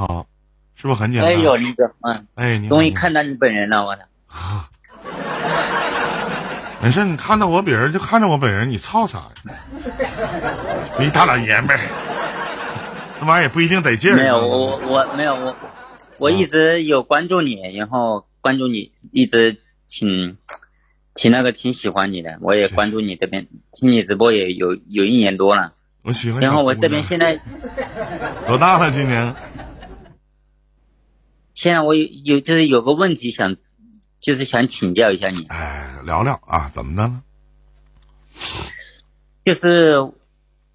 好，是不是很简单？哎呦，林哥，嗯，哎，你终于看到你本人了，我操！没事，你看到我本人就看着我本人，你操啥呀？你大老爷们儿，那玩意儿也不一定得劲儿。没有，我我没有我，我一直有关注你，然后关注你，一直挺挺那个挺喜欢你的，我也关注你这边，听你直播也有有一年多了，我喜欢。然后我这边现在多大了？今年？现在我有有就是有个问题想，就是想请教一下你，哎，聊聊啊，怎么的呢？就是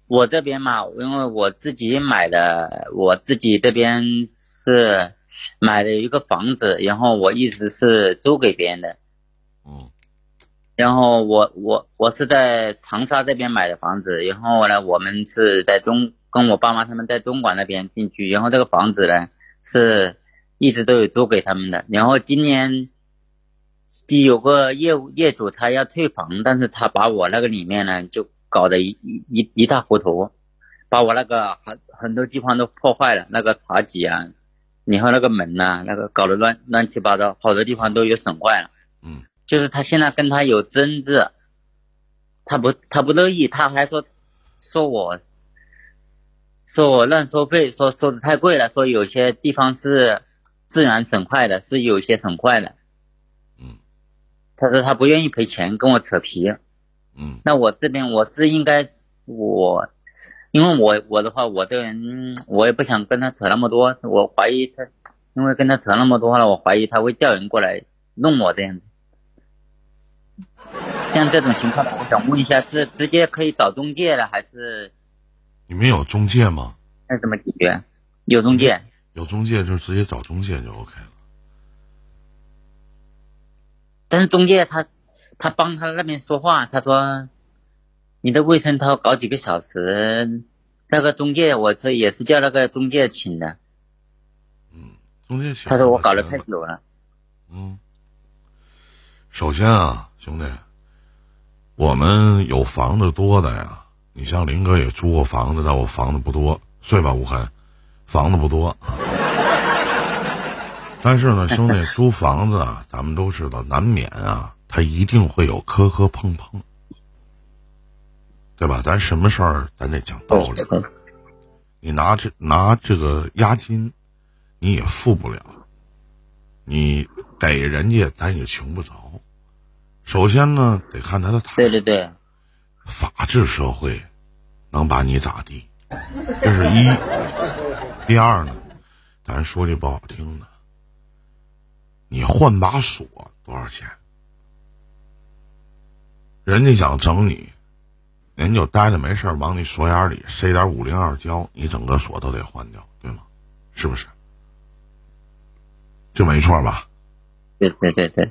我这边嘛，因为我自己买的，我自己这边是买了一个房子，然后我一直是租给别人的。嗯然后我我我是在长沙这边买的房子，然后呢，我们是在中跟我爸妈他们在东莞那边定居，然后这个房子呢是一直都有租给他们的，然后今年有个业务业主他要退房，但是他把我那个里面呢就搞得一一一塌糊涂，把我那个很很多地方都破坏了，那个茶几啊，然后那个门呐、那个搞得乱乱七八糟，好多地方都有损坏了。嗯。就是他现在跟他有争执，他不他不乐意，他还说说我说我乱收费，说收的太贵了，说有些地方是自然损坏的，是有些损坏的。嗯他说他不愿意赔钱，跟我扯皮。嗯那我这边我是应该我，因为我我的话，我这个人我也不想跟他扯那么多，我怀疑他，因为跟他扯那么多了，我怀疑他会叫人过来弄我这样子。像这种情况，我想问一下，是直接可以找中介了，还是你们有中介吗？那怎么解决？有中介，有中介就直接找中介就 OK 了。但是中介他他帮他那边说话，他说你的卫生套搞几个小时，那个中介我这也是叫那个中介请的，嗯，中介请。他说我搞了太久了。嗯，首先啊，兄弟，我们有房子多的呀。你像林哥也租过房子，但我房子不多，睡吧，吴痕，房子不多。但是呢，兄弟，租房子啊，咱们都知道，难免啊，他一定会有磕磕碰碰，对吧？咱什么事儿咱得讲道理。哦你拿这拿这个押金，你也付不了，你给人家咱也穷不着。首先呢，得看他的态度。对对对，法治社会能把你咋地？这是一。第二呢，咱说句不好听的，你换把锁多少钱？人家想整你，人就待着没事儿往你锁眼里塞点五零二胶，你整个锁都得换掉，对吗？是不是？这没错吧？对对对对，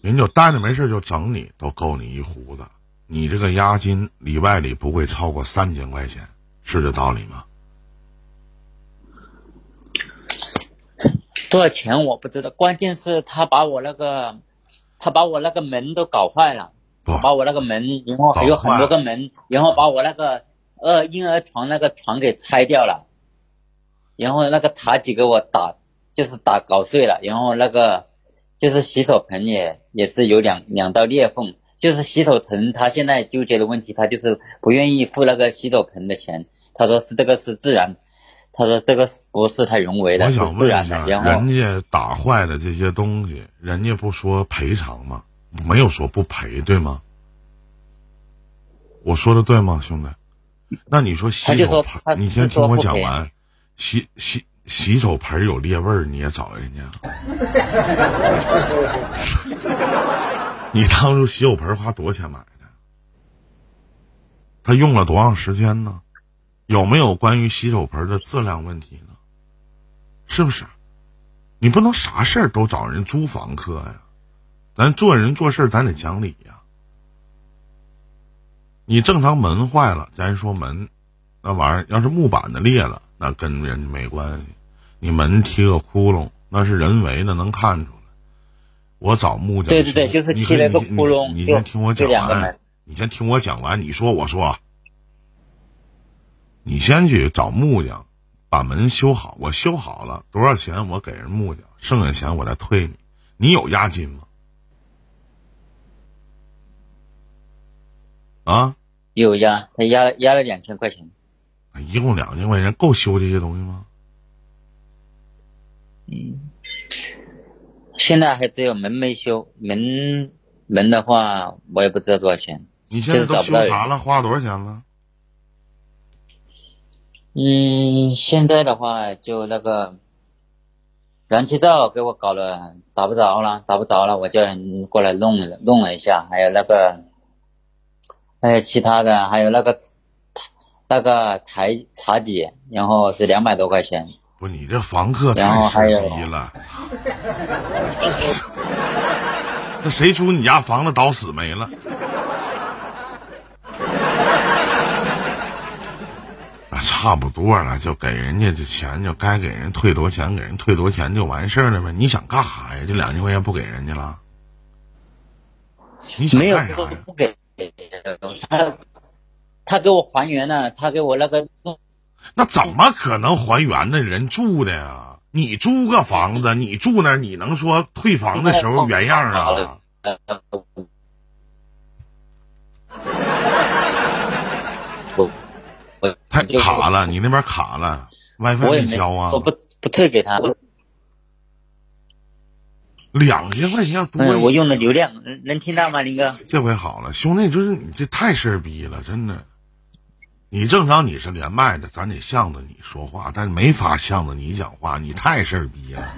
人就待着没事就整你，都够你一胡子。你这个押金里外里不会超过三千块钱，是这道理吗？多少钱我不知道，关键是他把我那个，他把我那个门都搞坏了，把我那个门，然后还有很多个门，然后把我那个呃婴儿床那个床给拆掉了，然后那个塔几给我打，就是打搞碎了，然后那个就是洗手盆也也是有两两道裂缝，就是洗手盆他现在纠结的问题，他就是不愿意付那个洗手盆的钱，他说是这个是自然，他说这个不是他人为的，我想问一下，人家打坏的这些东西，人家不说赔偿吗？没有说不赔，对吗？我说的对吗，兄弟？那你说洗手盆，你先听我讲完。洗洗洗手盆有裂味儿，你也找人家？你当初洗手盆花多少钱买的？他用了多长时间呢？有没有关于洗手盆的质量问题呢？是不是？你不能啥事儿都找人租房客呀，咱做人做事咱得讲理呀。你正常门坏了，咱说门那玩意儿要是木板的裂了，那跟人没关系。你门踢个窟窿，那是人为的，能看出来。我找木匠修，对对对，就是了个窟窿，你先听我讲完你先听我讲完，你说我说，你先去找木匠把门修好，我修好了多少钱我给人木匠，剩下钱我再退你。你有押金吗？啊？有押，他押押了两千块钱。一共两千块钱够修这些东西吗？嗯，现在还只有门没修，门门的话我也不知道多少钱。你现在都修啥了？花多少钱了？嗯，现在的话就那个燃气灶给我搞了，打不着了，打不着了，我叫人过来弄了，弄了一下，还有那个，还有其他的，还有那个那个台茶几，然后是两百多块钱。不，你这房客太牛逼了！那 谁租你家房子倒死没了？差不多了，就给人家这钱，就该给人退多钱，给人退多钱就完事儿了呗。你想干啥呀？这两千块钱不给人家了？你想干啥呀？不给他，他给我还原了，他给我那个。那怎么可能还原呢？人住的呀，你租个房子，你住那，你能说退房的时候原样啊？太卡了，你那边卡了，WiFi 没交啊？我不不退给他。两千块钱多，我用的流量能听到吗，林哥？这回好了，兄弟，就是你这太事儿逼了，真的。你正常你是连麦的，咱得向着你说话，但没法向着你讲话，你太事儿逼了。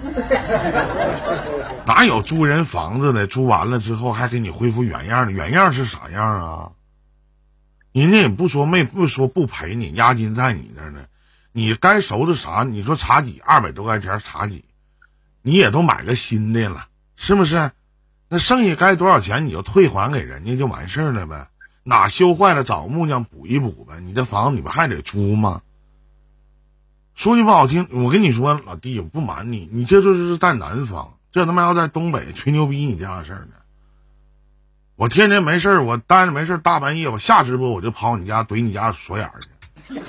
哪有租人房子的？租完了之后还给你恢复原样的？原样是啥样啊？人家也不说没不说不赔你，押金在你那呢。你该收拾啥？你说茶几二百多块钱茶几，你也都买个新的了，是不是？那剩下该多少钱你就退还给人家就完事儿了呗。哪修坏了找木匠补一补呗。你这房子你不还得租吗？说句不好听，我跟你说，老弟，我不瞒你，你这就是在南方，这他妈要在东北吹牛逼你家的事儿呢。我天天没事我待着没事大半夜我下直播我就跑你家怼你家锁眼去。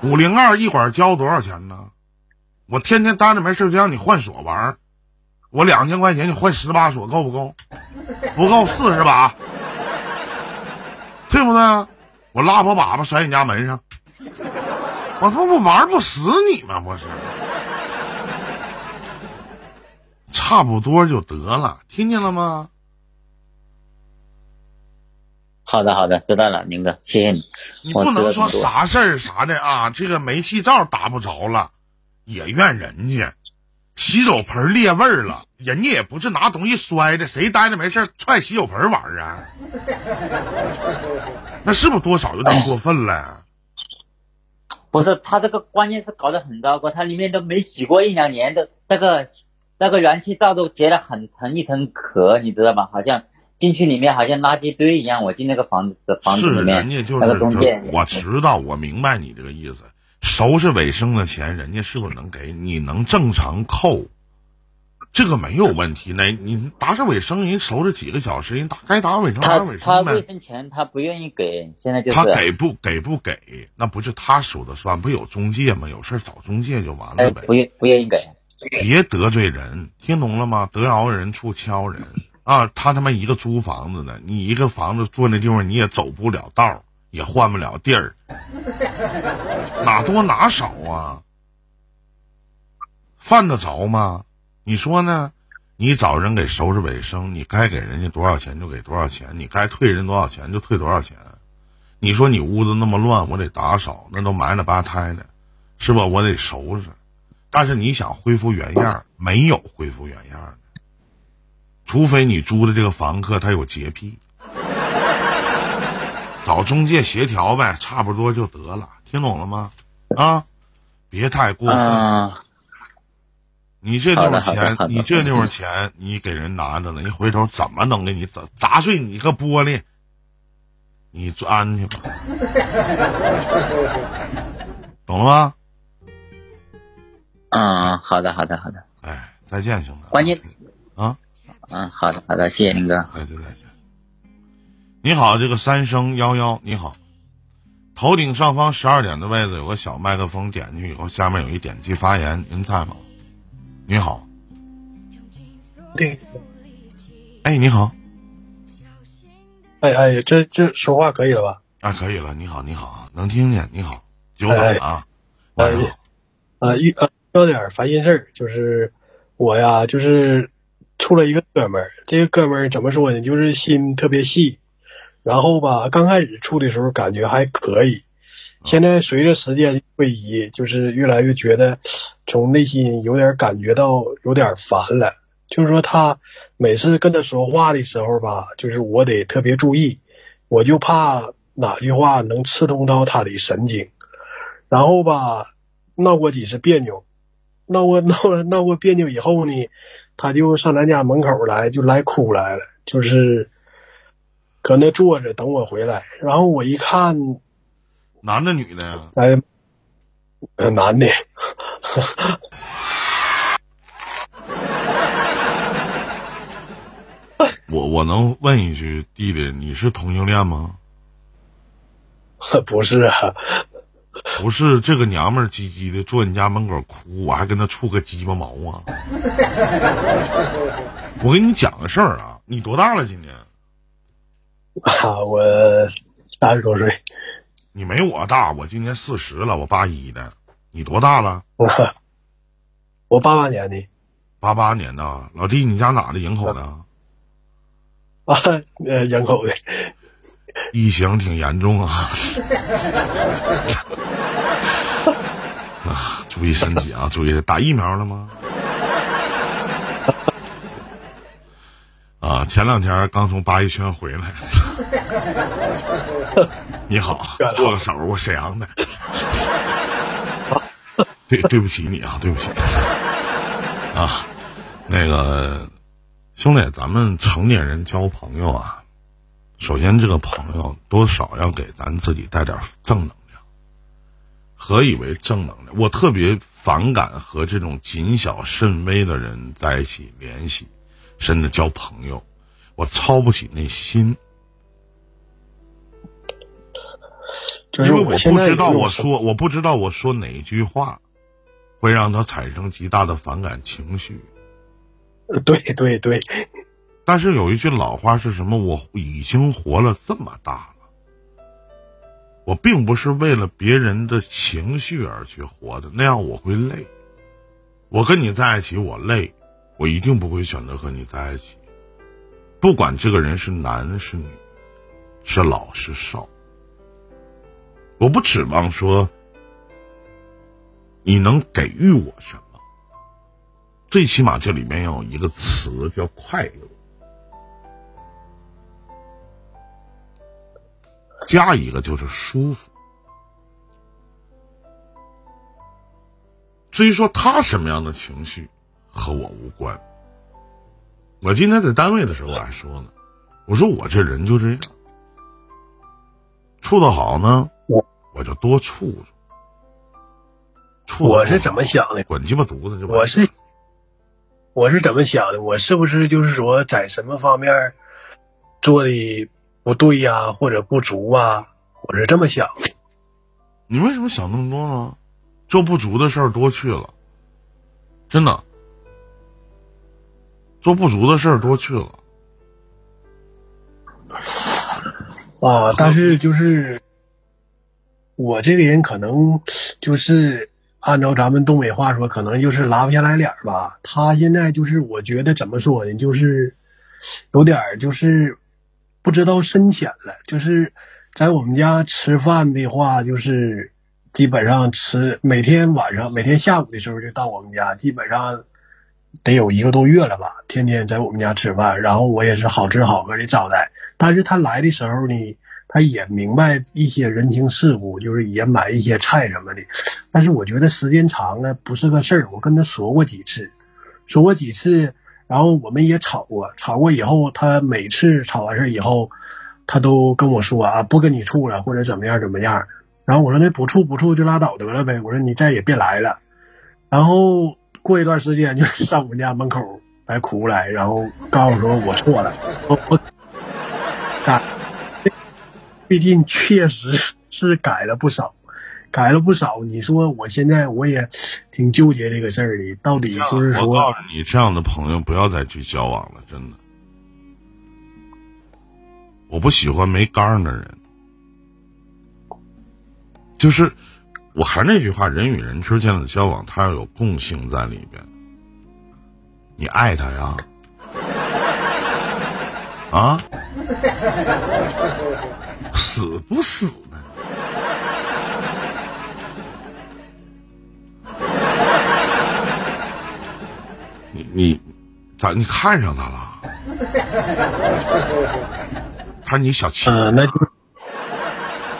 五零二一管交多少钱呢？我天天待着没事就让你换锁玩我两千块钱你换十把锁够不够？不够四十把，对不对？我拉破粑粑甩你家门上，我他妈不玩不死你吗？不是，差不多就得了，听见了吗？好的，好的，知道了，明哥，谢谢你。你不能说啥事儿啥的啊，这个煤气灶打不着了，也怨人家，洗手盆裂味儿了，人家也不是拿东西摔的，谁呆着没事踹洗手盆玩儿啊？那是不是多少有点过分了？不是，他这个关键是搞得很糟糕，他里面都没洗过一两年的，那个那个燃气灶都结了很层一层壳，你知道吧？好像。进去里面好像垃圾堆一样，我进那个房子的房子里面，那个中介，我知道，我明白你这个意思。收拾卫生的钱，人家是不是能给你？能正常扣，这个没有问题。那你打扫卫生，人收拾几个小时，人打该打扫卫生打扫卫生他卫生钱他不愿意给，现在就是他给不给不给，那不是他说的算，不有中介吗？有事找中介就完了呗。不愿不愿意给，别得罪人，听懂了吗？得饶人处敲人。啊，他他妈一个租房子的，你一个房子住那地方你也走不了道，也换不了地儿，哪多哪少啊？犯得着吗？你说呢？你找人给收拾卫生，你该给人家多少钱就给多少钱，你该退人多少钱就退多少钱。你说你屋子那么乱，我得打扫，那都埋了吧胎的，是吧？我得收拾。但是你想恢复原样，没有恢复原样。除非你租的这个房客他有洁癖，找中介协调呗，差不多就得了，听懂了吗？啊，别太过分。你这地方钱，你这地方钱，你给人拿着了，你回头怎么能给你砸砸碎你个玻璃？你钻去吧，懂了吗？嗯，好的，好的，好的。哎，再见，兄弟。关键啊。嗯，好的，好的，谢谢林哥。再见，再见。你好，这个三生幺幺，你好，头顶上方十二点的位置有个小麦克风，点进去以后，下面有一点击发言。您在吗？你好，对，哎，你好，哎哎，这这说话可以了吧？啊，可以了。你好，你好，能听见。你好，久等了啊，晚上好。啊，遇呃有点烦心事儿，就是我呀，就是处了一个哥们儿，这个哥们儿怎么说呢？就是心特别细，然后吧，刚开始处的时候感觉还可以，现在随着时间推移，就是越来越觉得从内心有点感觉到有点烦了。就是说他每次跟他说话的时候吧，就是我得特别注意，我就怕哪句话能刺痛到他的神经，然后吧。闹过几次别扭，闹过闹了闹过别扭以后呢，他就上咱家门口来，就来哭来了，就是搁那坐着等我回来。然后我一看，男的女的呀？在，呃，男的。我我能问一句，弟弟，你是同性恋吗？不是啊。不是这个娘们儿唧唧的坐你家门口哭，我还跟她处个鸡巴毛啊！我跟你讲个事儿啊，你多大了今年？啊，我三十多岁。你没我大，我今年四十了，我八一的。你多大了？我我八八年的。八八年的，老弟，你家哪的？营口的？啊，呃，营口的。疫情挺严重啊！啊，注意身体啊！注意打疫苗了吗？啊，前两天刚从八一圈回来。你好，握个手，我沈阳的。对，对不起你啊，对不起。啊，那个兄弟，咱们成年人交朋友啊。首先，这个朋友多少要给咱自己带点正能量。何以为正能量？我特别反感和这种谨小慎微的人在一起联系，甚至交朋友，我操不起那心。因为我不知道我说，我不知道我说哪一句话会让他产生极大的反感情绪。对对对。但是有一句老话是什么？我已经活了这么大了，我并不是为了别人的情绪而去活的，那样我会累。我跟你在一起，我累，我一定不会选择和你在一起。不管这个人是男是女，是老是少，我不指望说你能给予我什么，最起码这里面要有一个词叫快乐。加一个就是舒服。至于说他什么样的情绪和我无关。我今天在单位的时候还说呢，我说我这人就这样，处的好呢，我我就多处处。我是怎么想的？滚鸡巴犊子！就我是我是怎么想的？我是不是就是说在什么方面做的？不对呀，或者不足啊，我是这么想的。你为什么想那么多呢？做不足的事儿多去了，真的，做不足的事儿多去了。啊，但是就是我这个人可能就是按照咱们东北话说，可能就是拉不下来脸吧。他现在就是我觉得怎么说呢，就是有点就是。不知道深浅了，就是在我们家吃饭的话，就是基本上吃每天晚上、每天下午的时候就到我们家，基本上得有一个多月了吧，天天在我们家吃饭，然后我也是好吃好喝的招待。但是他来的时候呢，他也明白一些人情世故，就是也买一些菜什么的。但是我觉得时间长了不是个事儿，我跟他说过几次，说过几次。然后我们也吵过，吵过以后，他每次吵完事以后，他都跟我说啊，不跟你处了，或者怎么样怎么样。然后我说那不处不处就拉倒得了呗，我说你再也别来了。然后过一段时间就上我们家门口来哭来，然后告诉说我错了，我我啊，毕竟确实是改了不少，改了不少。你说我现在我也挺纠结这个事儿的，到底就是说，你，这样的朋友不要再去交往了，真的。我不喜欢没刚的人，就是我还是那句话，人与人之间的交往，它要有共性在里边。你爱他呀？啊？死不死你你咋？你看上他了？他是你小气？呃，那就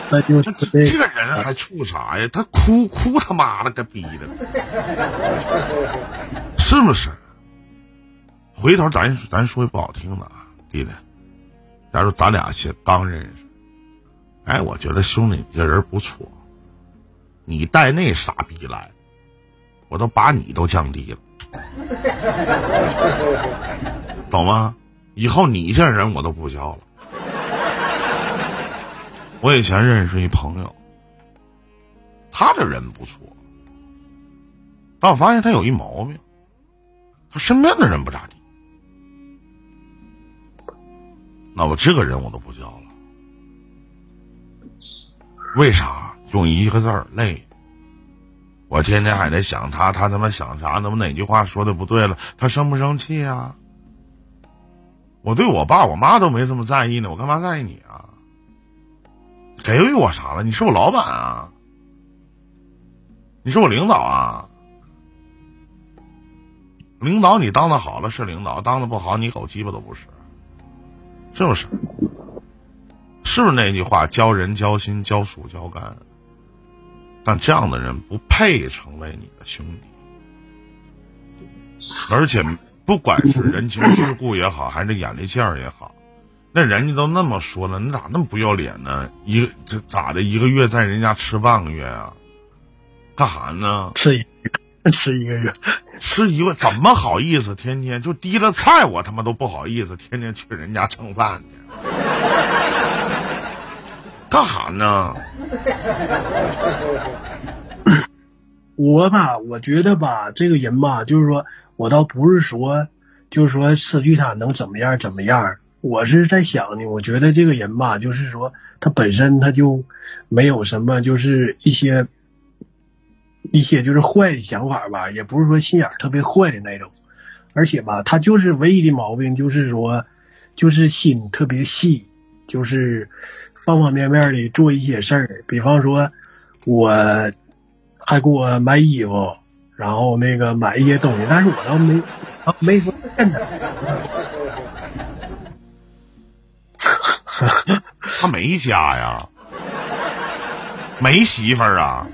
那就这这个人还处啥呀？他哭哭他妈了个逼的，是不是？回头咱咱说句不好听的啊，弟弟，假如咱俩先刚认识，哎，我觉得兄弟你这人不错，你带那傻逼来，我都把你都降低了，懂吗？以后你这人我都不交了。我以前认识一朋友，他这人不错，但我发现他有一毛病，他身边的人不咋地。那我这个人我都不交了，为啥？用一个字儿累。我天天还得想他，他他妈想啥？那么哪句话说的不对了？他生不生气啊？我对我爸我妈都没这么在意呢，我干嘛在意你啊？给予我啥了？你是我老板啊？你是我领导啊？领导你当的好了是领导，当的不好你狗鸡巴都不是。是不是？是不是那句话？交人交心，交属交肝。但这样的人不配成为你的兄弟，而且不管是人情世故也好，还是眼力劲儿也好，那人家都那么说了，你咋那么不要脸呢？一个这咋的？一个月在人家吃半个月啊？干啥呢？吃一吃一个月，吃一个怎么好意思？天天就提了菜，我他妈都不好意思，天天去人家蹭饭去，干哈呢？我吧，我觉得吧，这个人吧，就是说我倒不是说，就是说失去他能怎么样怎么样。我是在想呢，我觉得这个人吧，就是说他本身他就没有什么，就是一些一些就是坏的想法吧，也不是说心眼特别坏的那种。而且吧，他就是唯一的毛病就是说，就是心特别细，就是方方面面的做一些事儿，比方说我。还给我买衣服，然后那个买一些东西，但是我倒没没说骗他。他没家呀，没媳妇儿啊，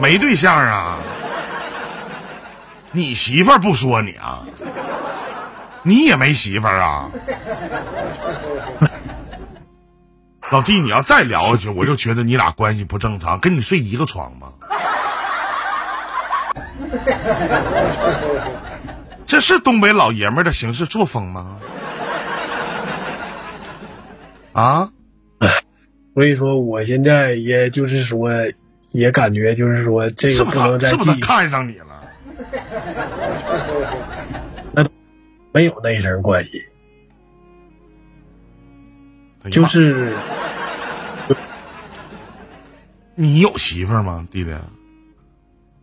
没对象啊。你媳妇儿不说你啊？你也没媳妇儿啊？老弟，你要再聊下去，我就觉得你俩关系不正常。跟你睡一个床吗？这是东北老爷们的行事作风吗？啊？所以说，我现在也就是说，也感觉就是说，这个不能再是不是他看上你了？那没有那一层关系。就是，你有媳妇儿吗，弟弟？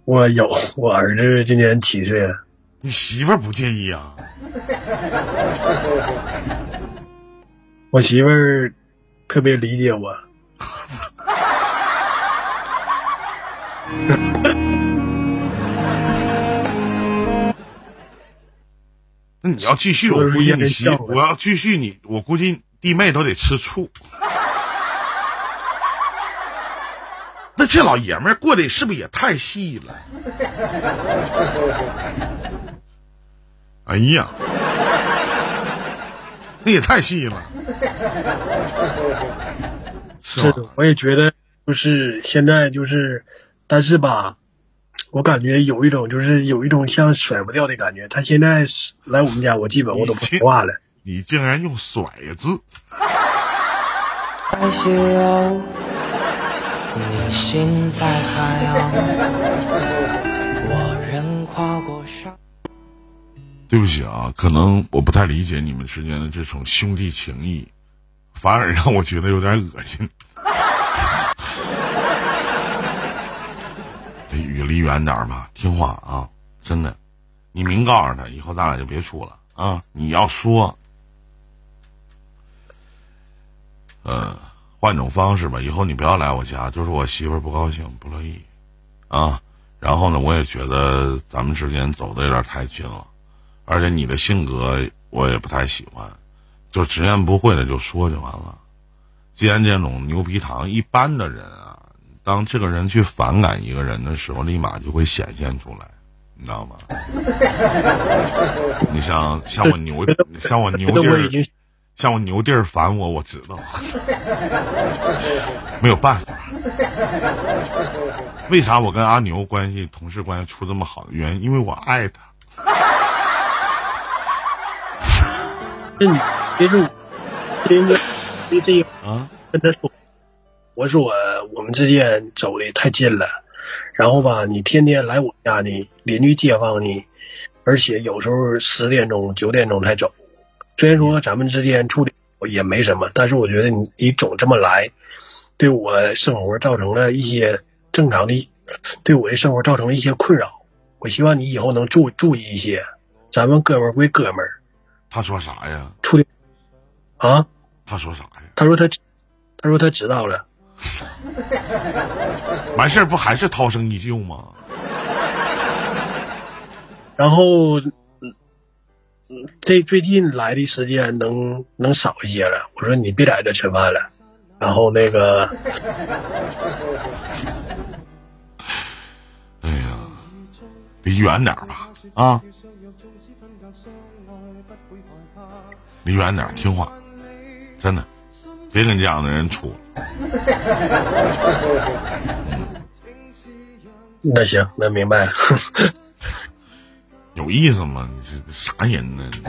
我有，我儿子今年七岁了。你媳妇儿不介意啊？我媳妇儿特别理解我。那你要继续，我估计你媳，我要继续你，我估计。弟妹都得吃醋，那这老爷们过得是不是也太细了？哎呀，那也太细了。是的，我也觉得，就是现在就是，但是吧，我感觉有一种就是有一种像甩不掉的感觉。他现在来我们家，我基本我都不说话了。你竟然用“甩”字！你心在海洋，我仍跨过山。对不起啊，可能我不太理解你们之间的这种兄弟情谊，反而让我觉得有点恶心。离离远点吧，听话啊，真的。你明告诉他，以后咱俩就别处了啊！你要说，呃，换种方式吧，以后你不要来我家，就是我媳妇儿不高兴，不乐意啊。然后呢，我也觉得咱们之间走的有点太近了。而且你的性格我也不太喜欢，就直言不讳的就说就完了。既然这种牛皮糖，一般的人啊，当这个人去反感一个人的时候，立马就会显现出来，你知道吗？你像像我牛，像我牛劲儿，像我牛弟儿烦我，我知道，没有办法。为啥我跟阿牛关系同事关系处这么好的原因？因为我爱他。这你别说，斌哥，这这啊，跟他说，我说我们之间走的太近了，然后吧，你天天来我家呢，邻居街坊呢，而且有时候十点钟、九点钟才走。虽然说咱们之间处的也没什么，但是我觉得你你总这么来，对我生活造成了一些正常的，对我的生活造成了一些困扰。我希望你以后能注注意一些，咱们哥们儿归哥们儿。他说啥呀？处理啊？他说啥呀？他说他，他说他知道了。完事儿不还是涛声依旧吗？然后，这最近来的时间能能少一些了。我说你别在这吃饭了。然后那个，哎呀，离远点吧啊！离远点，听话，真的，别跟这样的人处。那行，那明白了。有意思吗？你这啥人呢？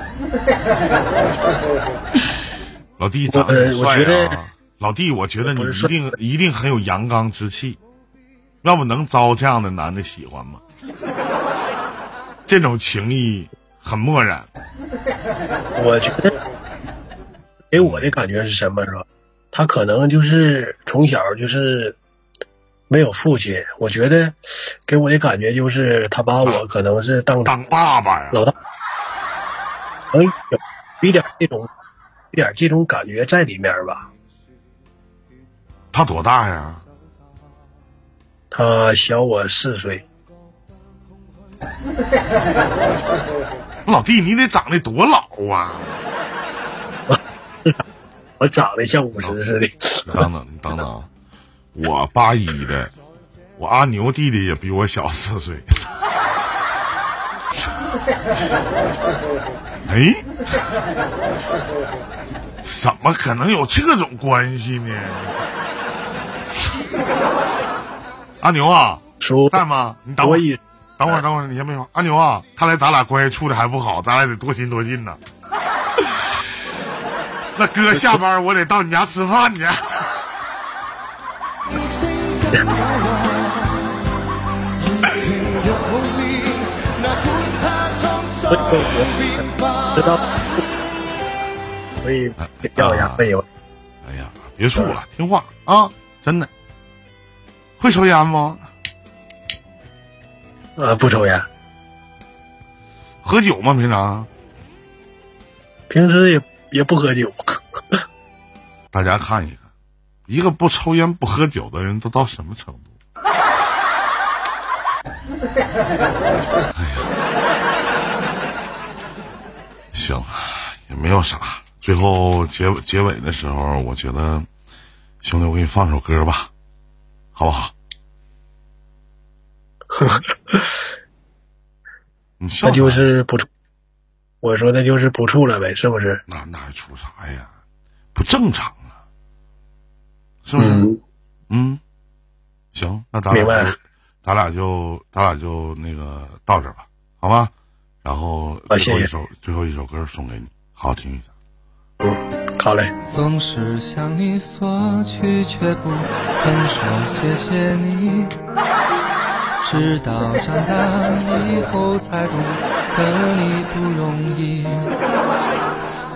老弟长得帅啊！老弟，我觉得你一定一定很有阳刚之气，要不能招这样的男的喜欢吗？这种情谊。很漠然，我觉得给我的感觉是什么？是吧？他可能就是从小就是没有父亲。我觉得给我的感觉就是他把我可能是当当爸爸呀，老大，能有一点这种一点这种感觉在里面吧。他多大呀？他小我四岁。老弟，你得长得多老啊！我长得像五十似的。等等，你等等，我八一的，我阿牛弟弟也比我小四岁。哎，怎么可能有这种关系呢？阿牛啊，在吗？你等我一。等会儿，等会儿，你先别说。阿牛啊，看来咱俩关系处的还不好，咱俩得多亲多近呢。那哥下班我得到你家吃饭去。知道。可以掉下背了。哎呀，别处了，听话啊！真的。会抽烟吗？呃，不抽烟，喝酒吗？平常，平时也也不喝酒。大家看一看，一个不抽烟不喝酒的人都到什么程度？哎呀，行，也没有啥。最后结结尾的时候，我觉得，兄弟，我给你放首歌吧，好不好？那就是不处，我说那就是不处了呗，是不是？那那还处啥呀？不正常啊，是不是？嗯，行，那咱俩，咱俩就咱俩就那个到这吧，好吧？然后最后一首最后一首歌送给你，好好听一下。嗯好嘞，总是向你索取，却不曾说谢谢你。直到长大以后才懂得你不容易。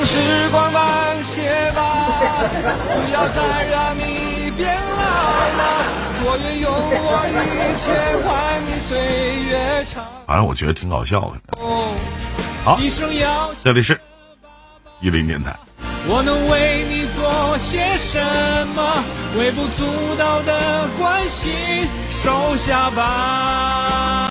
时光，时光慢些吧，不要再让你变老了。我愿用我一切换你岁月长。反正我觉得挺搞笑的。哦好一生要这里是一零电台，我能为你做些什么？微不足道的关心，收下吧。